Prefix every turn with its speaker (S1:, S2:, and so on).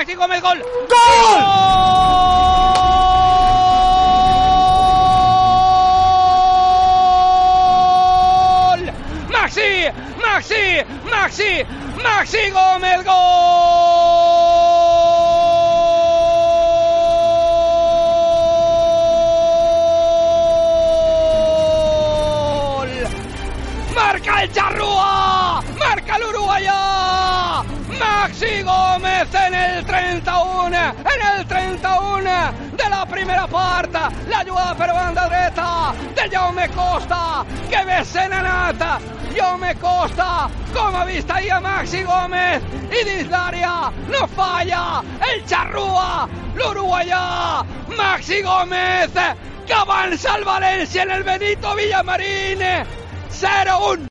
S1: Maxi Gómez, gol. ¡Gol! Maxi, Maxi, Maxi, Maxi Gómez, gol. Marca el charrúa, Maxi Gómez en el 31, en el 31 de la primera parte. La ayuda per banda dreta de Jaume Costa, que besena nata. Jaume Costa, com ha vist ahir a Maxi Gómez i dins l'àrea no falla el xarrua, l'uruguaià Maxi Gómez que avança el València en el Benito Villamarín 0-1